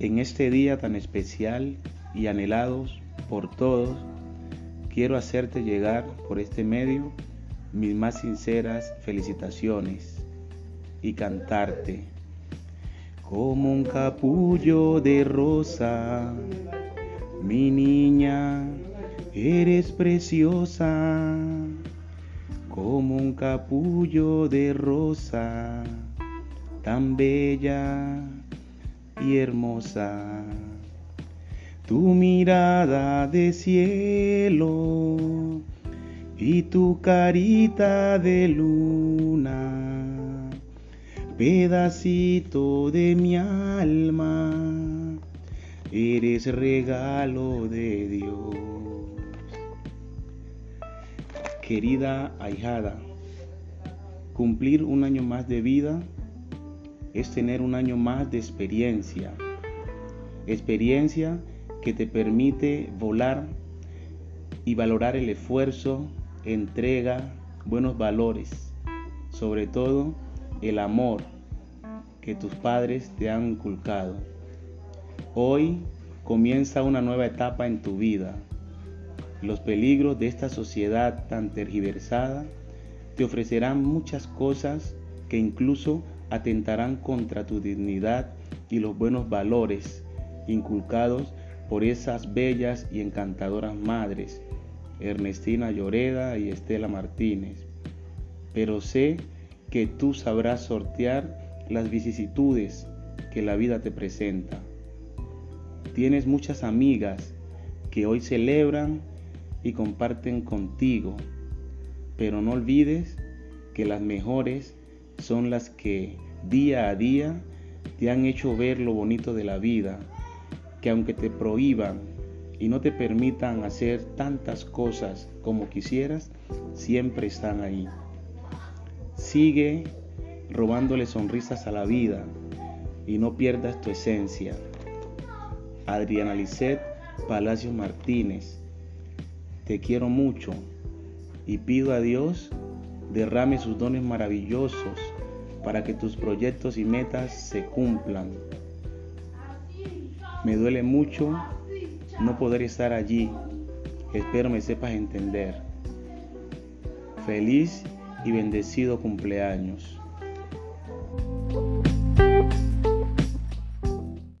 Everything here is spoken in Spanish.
En este día tan especial y anhelados por todos, quiero hacerte llegar por este medio mis más sinceras felicitaciones y cantarte. Como un capullo de rosa, mi niña, eres preciosa, como un capullo de rosa, tan bella y hermosa. Tu mirada de cielo y tu carita de luna, pedacito de mi alma, eres regalo de Dios. Querida ahijada, cumplir un año más de vida es tener un año más de experiencia. Experiencia que te permite volar y valorar el esfuerzo, entrega, buenos valores, sobre todo el amor que tus padres te han inculcado. Hoy comienza una nueva etapa en tu vida. Los peligros de esta sociedad tan tergiversada te ofrecerán muchas cosas que incluso atentarán contra tu dignidad y los buenos valores inculcados por esas bellas y encantadoras madres, Ernestina Lloreda y Estela Martínez. Pero sé que tú sabrás sortear las vicisitudes que la vida te presenta. Tienes muchas amigas que hoy celebran y comparten contigo, pero no olvides que las mejores son las que día a día te han hecho ver lo bonito de la vida, que aunque te prohíban y no te permitan hacer tantas cosas como quisieras, siempre están ahí. Sigue robándole sonrisas a la vida y no pierdas tu esencia. Adriana Lisset Palacios Martínez, te quiero mucho y pido a Dios derrame sus dones maravillosos para que tus proyectos y metas se cumplan. Me duele mucho no poder estar allí. Espero me sepas entender. Feliz y bendecido cumpleaños.